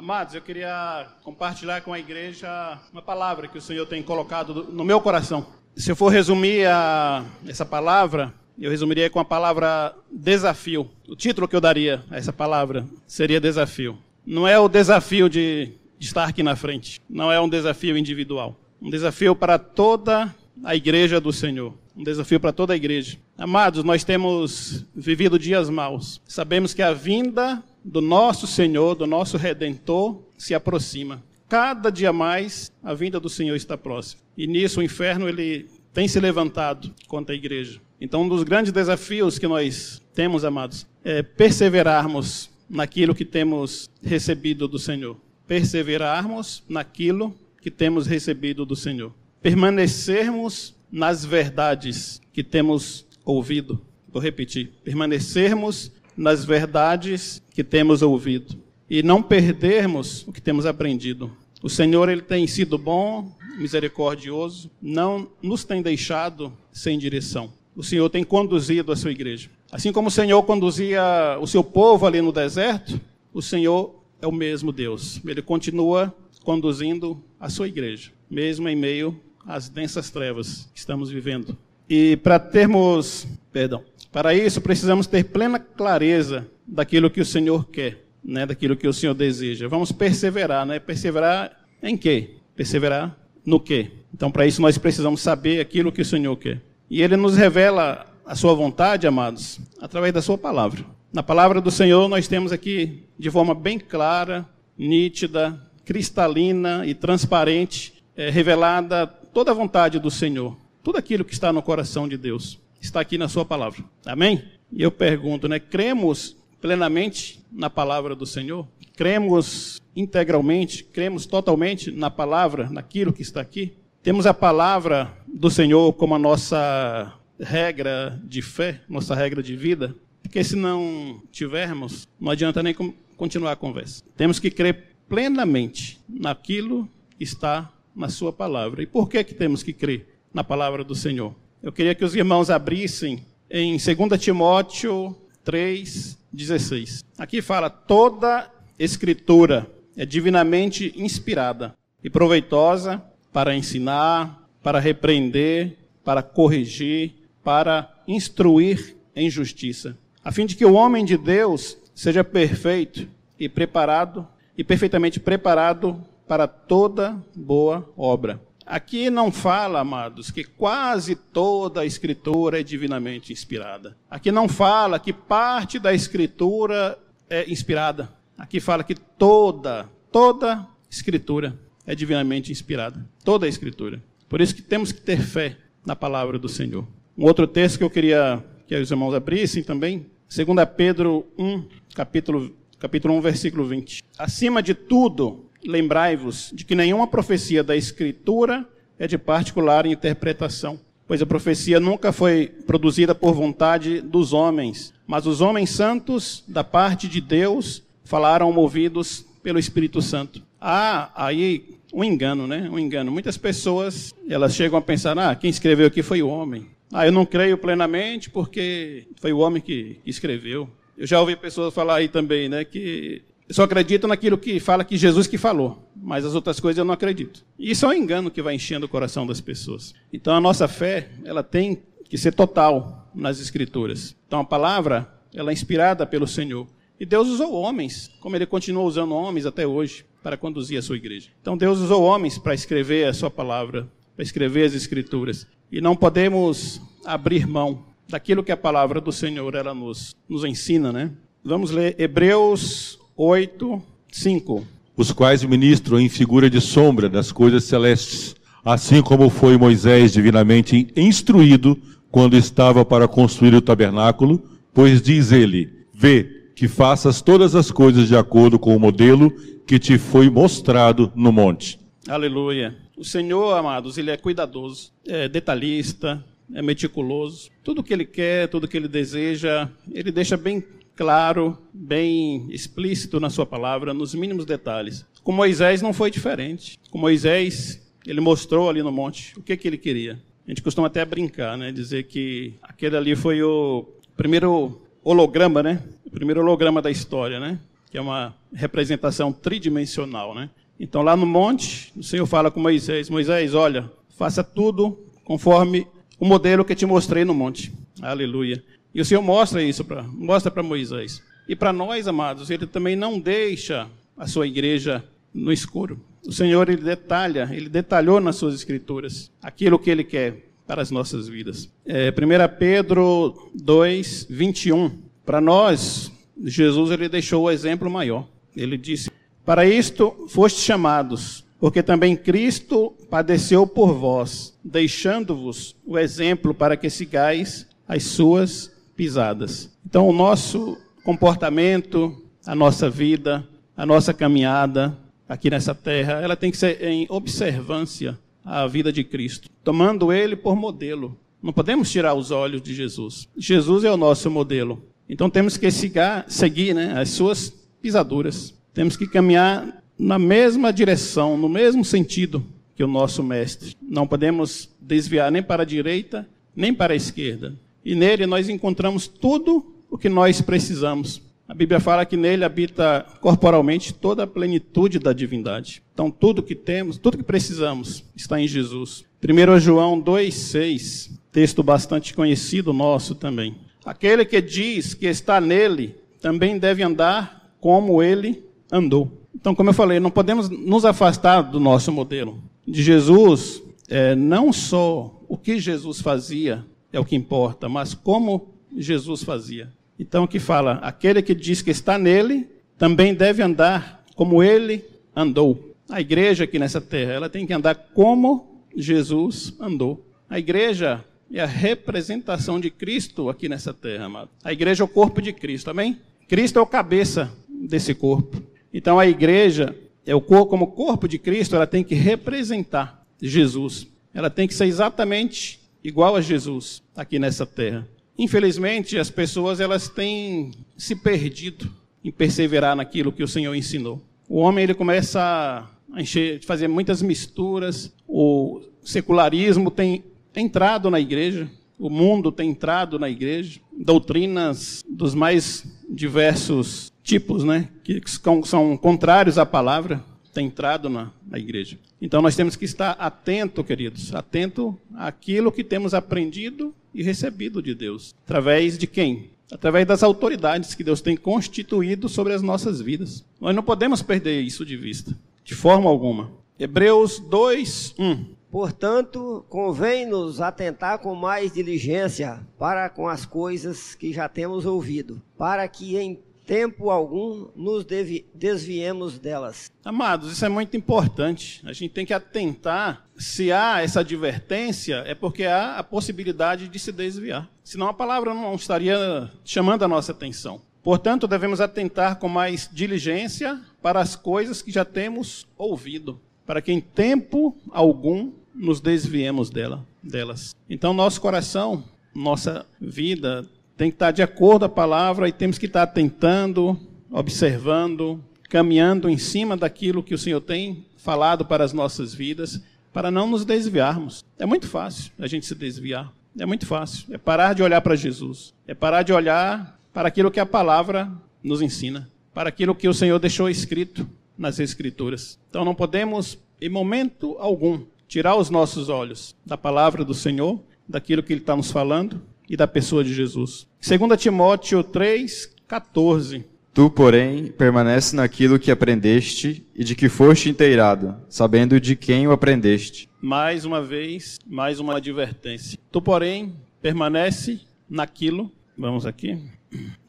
Amados, eu queria compartilhar com a igreja uma palavra que o Senhor tem colocado no meu coração. Se eu for resumir a, essa palavra, eu resumiria com a palavra desafio. O título que eu daria a essa palavra seria desafio. Não é o desafio de, de estar aqui na frente, não é um desafio individual. Um desafio para toda a igreja do Senhor. Um desafio para toda a igreja. Amados, nós temos vivido dias maus. Sabemos que a vinda do nosso Senhor, do nosso Redentor, se aproxima. Cada dia mais a vinda do Senhor está próxima. E nisso o inferno ele tem se levantado contra a igreja. Então, um dos grandes desafios que nós temos, amados, é perseverarmos naquilo que temos recebido do Senhor. Perseverarmos naquilo que temos recebido do Senhor. Permanecermos nas verdades que temos ouvido. Vou repetir. Permanecermos nas verdades que temos ouvido e não perdermos o que temos aprendido. O Senhor ele tem sido bom, misericordioso, não nos tem deixado sem direção. O Senhor tem conduzido a sua igreja. Assim como o Senhor conduzia o seu povo ali no deserto, o Senhor é o mesmo Deus. Ele continua conduzindo a sua igreja, mesmo em meio às densas trevas que estamos vivendo. E para termos, perdão, para isso precisamos ter plena clareza daquilo que o Senhor quer, né, daquilo que o Senhor deseja. Vamos perseverar, né? Perseverar em quê? Perseverar no quê? Então, para isso nós precisamos saber aquilo que o Senhor quer. E ele nos revela a sua vontade, amados, através da sua palavra. Na palavra do Senhor nós temos aqui de forma bem clara, nítida, cristalina e transparente, é, revelada toda a vontade do Senhor. Tudo aquilo que está no coração de Deus está aqui na sua palavra. Amém? E eu pergunto, né, cremos plenamente na palavra do Senhor? Cremos integralmente, cremos totalmente na palavra, naquilo que está aqui? Temos a palavra do Senhor como a nossa regra de fé, nossa regra de vida? Porque se não tivermos, não adianta nem continuar a conversa. Temos que crer plenamente naquilo que está na sua palavra. E por que que temos que crer na palavra do Senhor? Eu queria que os irmãos abrissem em 2 Timóteo 3:16. Aqui fala toda escritura é divinamente inspirada e proveitosa para ensinar, para repreender, para corrigir, para instruir em justiça, a fim de que o homem de Deus seja perfeito e preparado e perfeitamente preparado para toda boa obra. Aqui não fala, amados, que quase toda a escritura é divinamente inspirada. Aqui não fala que parte da escritura é inspirada. Aqui fala que toda, toda escritura é divinamente inspirada. Toda a escritura. Por isso que temos que ter fé na palavra do Senhor. Um outro texto que eu queria que os irmãos abrissem também, 2 Pedro 1, capítulo, capítulo 1, versículo 20. Acima de tudo, lembrai-vos de que nenhuma profecia da Escritura é de particular interpretação, pois a profecia nunca foi produzida por vontade dos homens, mas os homens santos, da parte de Deus, falaram movidos pelo Espírito Santo. Há aí um engano, né? Um engano. Muitas pessoas, elas chegam a pensar, ah, quem escreveu aqui foi o homem. Ah, eu não creio plenamente porque foi o homem que escreveu. Eu já ouvi pessoas falar aí também, né, que eu só acredito naquilo que fala que Jesus que falou, mas as outras coisas eu não acredito. E isso é um engano que vai enchendo o coração das pessoas. Então a nossa fé, ela tem que ser total nas escrituras. Então a palavra, ela é inspirada pelo Senhor. E Deus usou homens, como ele continua usando homens até hoje para conduzir a sua igreja. Então Deus usou homens para escrever a sua palavra, para escrever as escrituras. E não podemos abrir mão daquilo que a palavra do Senhor ela nos, nos ensina, né? Vamos ler Hebreus 8, 5. Os quais ministram em figura de sombra das coisas celestes, assim como foi Moisés divinamente instruído quando estava para construir o tabernáculo, pois diz ele: Vê que faças todas as coisas de acordo com o modelo que te foi mostrado no monte. Aleluia. O Senhor, amados, ele é cuidadoso, é detalhista, é meticuloso. Tudo que ele quer, tudo que ele deseja, ele deixa bem claro, bem explícito na sua palavra, nos mínimos detalhes. Com Moisés não foi diferente. Com Moisés, ele mostrou ali no monte o que, que ele queria. A gente costuma até brincar, né? Dizer que aquele ali foi o primeiro holograma, né? O primeiro holograma da história, né? que é uma representação tridimensional, né? Então lá no monte, o Senhor fala com Moisés: Moisés, olha, faça tudo conforme o modelo que te mostrei no monte. Aleluia. E o Senhor mostra isso para mostra para Moisés. E para nós, amados, ele também não deixa a sua igreja no escuro. O Senhor ele detalha, ele detalhou nas suas escrituras aquilo que ele quer para as nossas vidas. É, 1 Pedro 2, 21. Para nós, Jesus ele deixou o exemplo maior. Ele disse: Para isto fostes chamados, porque também Cristo padeceu por vós, deixando-vos o exemplo para que sigais as suas pisadas. Então, o nosso comportamento, a nossa vida, a nossa caminhada aqui nessa terra, ela tem que ser em observância à vida de Cristo, tomando ele por modelo. Não podemos tirar os olhos de Jesus. Jesus é o nosso modelo. Então temos que seguir, né, as suas pisaduras. Temos que caminhar na mesma direção, no mesmo sentido que o nosso mestre. Não podemos desviar nem para a direita, nem para a esquerda. E nele nós encontramos tudo o que nós precisamos. A Bíblia fala que nele habita corporalmente toda a plenitude da divindade. Então tudo que temos, tudo que precisamos está em Jesus. 1 João 2,6, texto bastante conhecido nosso também. Aquele que diz que está nele também deve andar como ele andou. Então, como eu falei, não podemos nos afastar do nosso modelo. De Jesus, é, não só o que Jesus fazia é o que importa, mas como Jesus fazia. Então, que fala: aquele que diz que está nele também deve andar como ele andou. A igreja aqui nessa terra, ela tem que andar como Jesus andou. A igreja é a representação de Cristo aqui nessa terra, amado. A igreja é o corpo de Cristo, amém? Cristo é o cabeça desse corpo. Então a igreja é o corpo, como corpo de Cristo, ela tem que representar Jesus. Ela tem que ser exatamente igual a Jesus aqui nessa terra. Infelizmente, as pessoas elas têm se perdido em perseverar naquilo que o Senhor ensinou. O homem ele começa a encher, fazer muitas misturas. O secularismo tem entrado na igreja, o mundo tem entrado na igreja, doutrinas dos mais diversos tipos, né, que são contrários à palavra, têm entrado na, na igreja. Então nós temos que estar atento, queridos, atento àquilo que temos aprendido e recebido de Deus. Através de quem? Através das autoridades que Deus tem constituído sobre as nossas vidas. Nós não podemos perder isso de vista, de forma alguma. Hebreus 2, 1. Portanto, convém-nos atentar com mais diligência para com as coisas que já temos ouvido, para que em tempo algum nos desviemos delas. Amados, isso é muito importante. A gente tem que atentar se há essa advertência, é porque há a possibilidade de se desviar. Senão a palavra não estaria chamando a nossa atenção. Portanto, devemos atentar com mais diligência para as coisas que já temos ouvido, para que em tempo algum nos desviemos dela, delas. Então, nosso coração, nossa vida tem que estar de acordo a palavra e temos que estar tentando, observando, caminhando em cima daquilo que o Senhor tem falado para as nossas vidas, para não nos desviarmos. É muito fácil a gente se desviar. É muito fácil. É parar de olhar para Jesus. É parar de olhar para aquilo que a palavra nos ensina, para aquilo que o Senhor deixou escrito nas Escrituras. Então não podemos, em momento algum, tirar os nossos olhos da palavra do Senhor, daquilo que Ele está nos falando e da pessoa de Jesus. 2 Timóteo 3, 14. Tu, porém, permanece naquilo que aprendeste e de que foste inteirado, sabendo de quem o aprendeste. Mais uma vez, mais uma advertência. Tu, porém, permanece naquilo. Vamos aqui.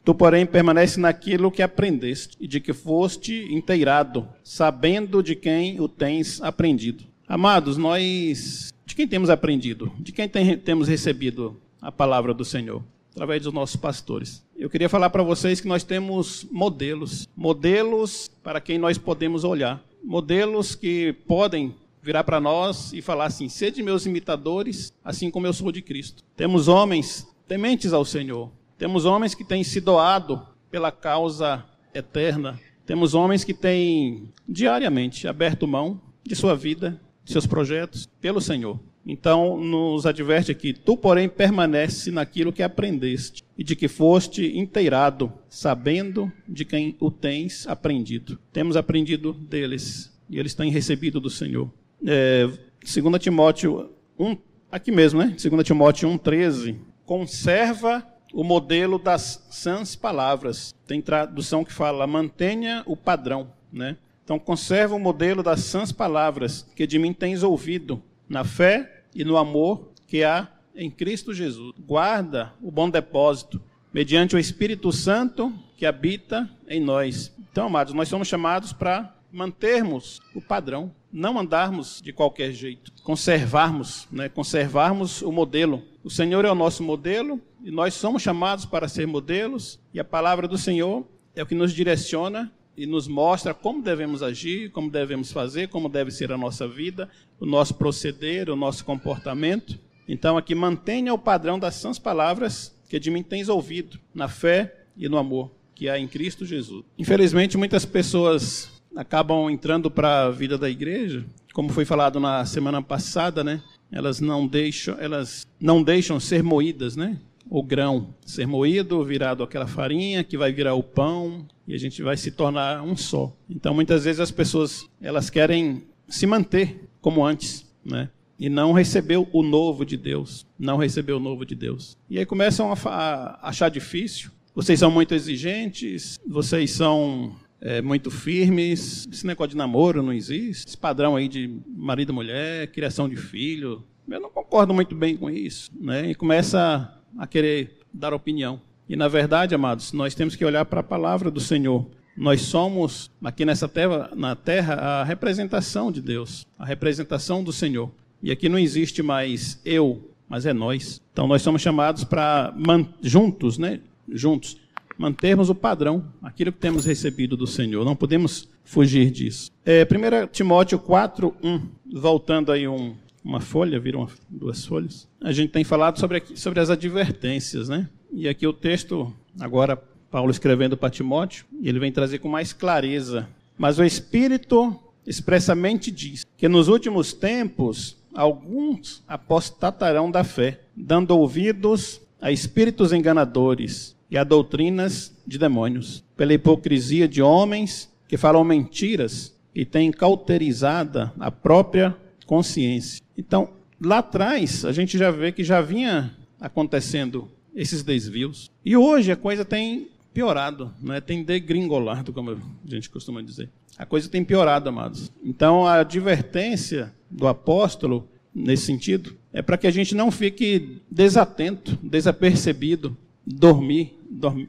Tu, porém, permanece naquilo que aprendeste e de que foste inteirado, sabendo de quem o tens aprendido. Amados, nós de quem temos aprendido? De quem tem, temos recebido a palavra do Senhor? Através dos nossos pastores. Eu queria falar para vocês que nós temos modelos, modelos para quem nós podemos olhar, modelos que podem virar para nós e falar assim: sede meus imitadores, assim como eu sou de Cristo. Temos homens tementes ao Senhor, temos homens que têm se doado pela causa eterna, temos homens que têm diariamente aberto mão de sua vida seus projetos pelo Senhor. Então, nos adverte aqui: Tu, porém, permanece naquilo que aprendeste, e de que foste inteirado, sabendo de quem o tens aprendido. Temos aprendido deles, e eles têm recebido do Senhor. É, 2 Timóteo 1, aqui mesmo, né? 2 Timóteo 1,13. Conserva o modelo das sãs palavras. Tem tradução que fala: mantenha o padrão, né? Então, conserva o modelo das sãs palavras que de mim tens ouvido na fé e no amor que há em Cristo Jesus. Guarda o bom depósito, mediante o Espírito Santo que habita em nós. Então, amados, nós somos chamados para mantermos o padrão, não andarmos de qualquer jeito, conservarmos, né? conservarmos o modelo. O Senhor é o nosso modelo e nós somos chamados para ser modelos, e a palavra do Senhor é o que nos direciona e nos mostra como devemos agir, como devemos fazer, como deve ser a nossa vida, o nosso proceder, o nosso comportamento. Então, aqui mantenha o padrão das sãs palavras que de mim tens ouvido, na fé e no amor que há em Cristo Jesus. Infelizmente, muitas pessoas acabam entrando para a vida da igreja, como foi falado na semana passada, né? Elas não deixam, elas não deixam ser moídas, né? O grão ser moído, virado aquela farinha que vai virar o pão e a gente vai se tornar um só. Então muitas vezes as pessoas elas querem se manter como antes, né? E não receber o novo de Deus, não receber o novo de Deus. E aí começam a, achar difícil. Vocês são muito exigentes, vocês são é, muito firmes. Esse negócio de namoro não existe. Esse padrão aí de marido e mulher, criação de filho. Eu não concordo muito bem com isso. Né? E começa a querer dar opinião. E na verdade, amados, nós temos que olhar para a palavra do Senhor. Nós somos aqui nessa terra, na terra a representação de Deus, a representação do Senhor. E aqui não existe mais eu, mas é nós. Então nós somos chamados para juntos, né? Juntos mantermos o padrão, aquilo que temos recebido do Senhor. Não podemos fugir disso. É, 1 Timóteo 4, 1, voltando aí um, uma folha, viram duas folhas. A gente tem falado sobre, sobre as advertências, né? E aqui o texto, agora Paulo escrevendo para Timóteo, ele vem trazer com mais clareza. Mas o Espírito expressamente diz que nos últimos tempos alguns apostatarão da fé, dando ouvidos a espíritos enganadores e a doutrinas de demônios, pela hipocrisia de homens que falam mentiras e têm cauterizada a própria consciência. Então, lá atrás, a gente já vê que já vinha acontecendo esses desvios. E hoje a coisa tem piorado, né? tem degringolado, como a gente costuma dizer. A coisa tem piorado, amados. Então, a advertência do apóstolo, nesse sentido, é para que a gente não fique desatento, desapercebido, dormir,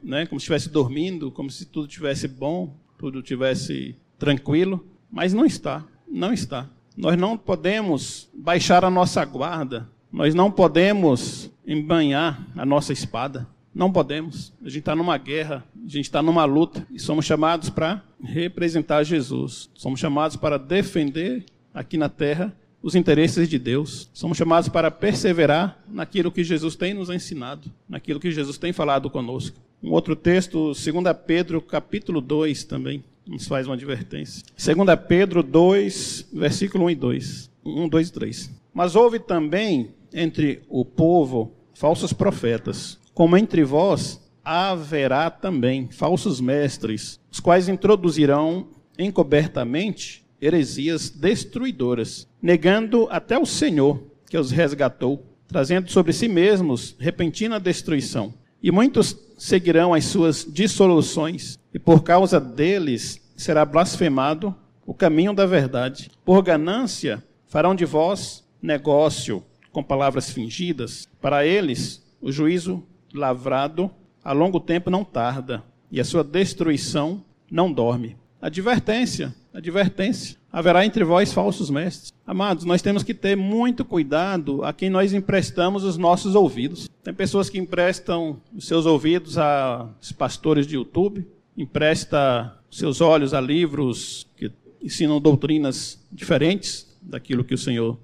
né? como se estivesse dormindo, como se tudo tivesse bom, tudo tivesse tranquilo, mas não está, não está. Nós não podemos baixar a nossa guarda, nós não podemos embanhar a nossa espada. Não podemos. A gente está numa guerra, a gente está numa luta e somos chamados para representar Jesus. Somos chamados para defender aqui na terra os interesses de Deus. Somos chamados para perseverar naquilo que Jesus tem nos ensinado, naquilo que Jesus tem falado conosco. Um outro texto, 2 Pedro, capítulo 2 também nos faz uma advertência. 2 Pedro 2, versículo 1 e 2. 1, 2 e 3. Mas houve também entre o povo falsos profetas, como entre vós haverá também falsos mestres, os quais introduzirão encobertamente heresias destruidoras, negando até o Senhor que os resgatou, trazendo sobre si mesmos repentina destruição. E muitos seguirão as suas dissoluções, e por causa deles será blasfemado o caminho da verdade. Por ganância farão de vós negócio com palavras fingidas. Para eles, o juízo lavrado a longo tempo não tarda, e a sua destruição não dorme. Advertência, advertência. Haverá entre vós falsos mestres. Amados, nós temos que ter muito cuidado a quem nós emprestamos os nossos ouvidos. Tem pessoas que emprestam os seus ouvidos a pastores de YouTube, empresta seus olhos a livros que ensinam doutrinas diferentes daquilo que o Senhor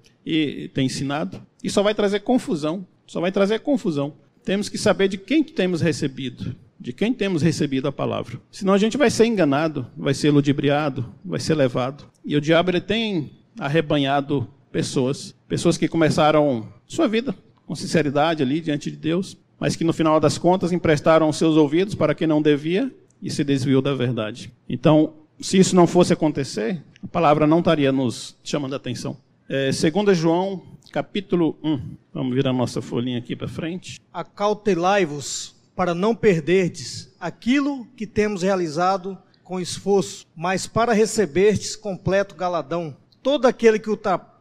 tem ensinado. E só vai trazer confusão. Só vai trazer confusão. Temos que saber de quem temos recebido. De quem temos recebido a palavra. Senão a gente vai ser enganado, vai ser ludibriado, vai ser levado. E o diabo ele tem arrebanhado pessoas. Pessoas que começaram sua vida com sinceridade ali diante de Deus, mas que no final das contas emprestaram seus ouvidos para quem não devia e se desviou da verdade. Então, se isso não fosse acontecer, a palavra não estaria nos chamando a atenção. É, 2 João, capítulo 1. Vamos virar nossa folhinha aqui para frente. Acautelai-vos para não perderdes aquilo que temos realizado com esforço, mas para receberdes completo galadão. Todo aquele que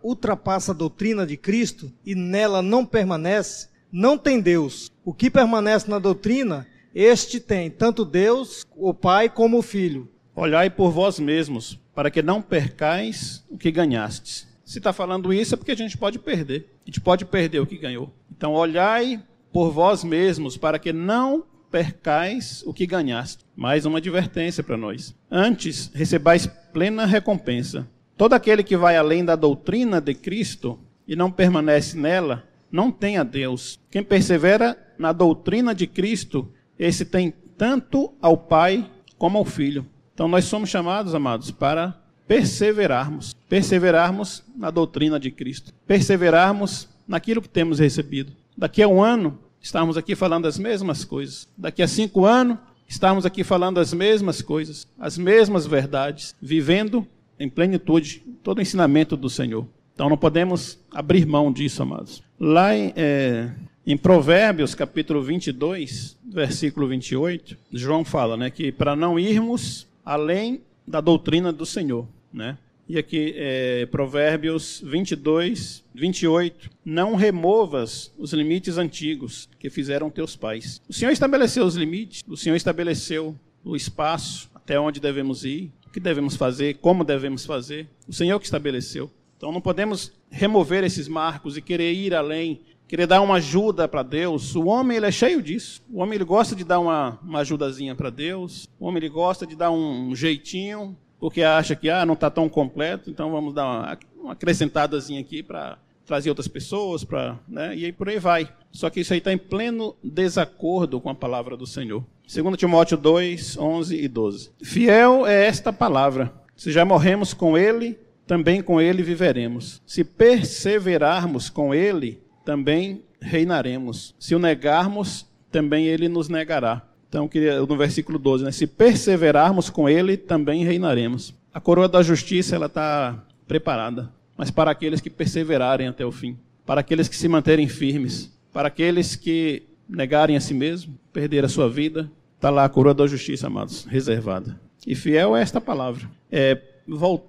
ultrapassa a doutrina de Cristo e nela não permanece, não tem Deus. O que permanece na doutrina, este tem tanto Deus, o Pai, como o Filho. Olhai por vós mesmos, para que não percais o que ganhastes. Se está falando isso é porque a gente pode perder. A gente pode perder o que ganhou. Então, olhai por vós mesmos, para que não percais o que ganhaste. Mais uma advertência para nós. Antes, recebais plena recompensa. Todo aquele que vai além da doutrina de Cristo e não permanece nela, não tem a Deus. Quem persevera na doutrina de Cristo, esse tem tanto ao Pai como ao Filho. Então nós somos chamados, amados, para perseverarmos, perseverarmos na doutrina de Cristo, perseverarmos naquilo que temos recebido. Daqui a um ano, estarmos aqui falando as mesmas coisas. Daqui a cinco anos, estarmos aqui falando as mesmas coisas, as mesmas verdades, vivendo em plenitude todo o ensinamento do Senhor. Então não podemos abrir mão disso, amados. Lá em, é, em Provérbios, capítulo 22, versículo 28, João fala né, que para não irmos além da doutrina do Senhor. Né? E aqui, é, Provérbios 22, 28. Não removas os limites antigos que fizeram teus pais. O Senhor estabeleceu os limites, o Senhor estabeleceu o espaço até onde devemos ir, o que devemos fazer, como devemos fazer. O Senhor que estabeleceu. Então não podemos remover esses marcos e querer ir além, querer dar uma ajuda para Deus. O homem ele é cheio disso. O homem ele gosta de dar uma, uma ajudazinha para Deus. O homem ele gosta de dar um jeitinho porque acha que ah, não está tão completo, então vamos dar uma, uma acrescentadazinha aqui para trazer outras pessoas, para, né, e aí por aí vai. Só que isso aí está em pleno desacordo com a palavra do Senhor. 2 Timóteo 2, 11 e 12. Fiel é esta palavra. Se já morremos com ele, também com ele viveremos. Se perseverarmos com ele, também reinaremos. Se o negarmos, também ele nos negará. Então, queria, no versículo 12, né? se perseverarmos com ele, também reinaremos. A coroa da justiça ela está preparada, mas para aqueles que perseverarem até o fim, para aqueles que se manterem firmes, para aqueles que negarem a si mesmo, perder a sua vida, está lá a coroa da justiça, amados, reservada. E fiel é esta palavra. É, 1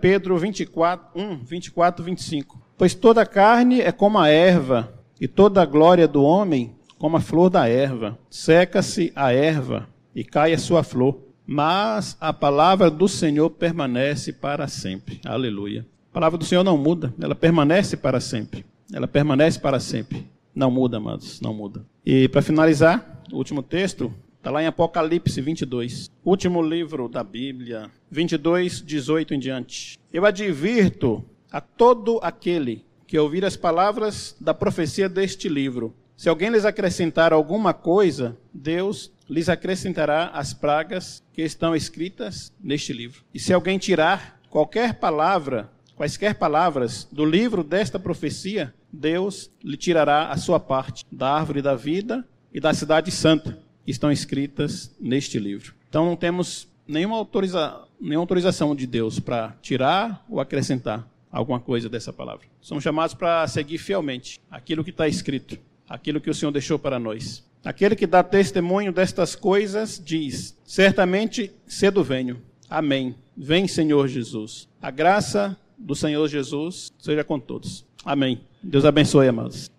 Pedro 24, 1, 24, 25. Pois toda carne é como a erva, e toda a glória do homem como a flor da erva. Seca-se a erva e cai a sua flor, mas a palavra do Senhor permanece para sempre. Aleluia. A palavra do Senhor não muda, ela permanece para sempre. Ela permanece para sempre. Não muda, amados, não muda. E para finalizar, o último texto está lá em Apocalipse 22, último livro da Bíblia, 22, 18 em diante. Eu advirto a todo aquele que ouvir as palavras da profecia deste livro se alguém lhes acrescentar alguma coisa, Deus lhes acrescentará as pragas que estão escritas neste livro. E se alguém tirar qualquer palavra, quaisquer palavras do livro desta profecia, Deus lhe tirará a sua parte da árvore da vida e da cidade santa, que estão escritas neste livro. Então não temos nenhuma, autoriza nenhuma autorização de Deus para tirar ou acrescentar alguma coisa dessa palavra. Somos chamados para seguir fielmente aquilo que está escrito aquilo que o Senhor deixou para nós. Aquele que dá testemunho destas coisas diz: Certamente cedo venho. Amém. Vem, Senhor Jesus. A graça do Senhor Jesus seja com todos. Amém. Deus abençoe, amados.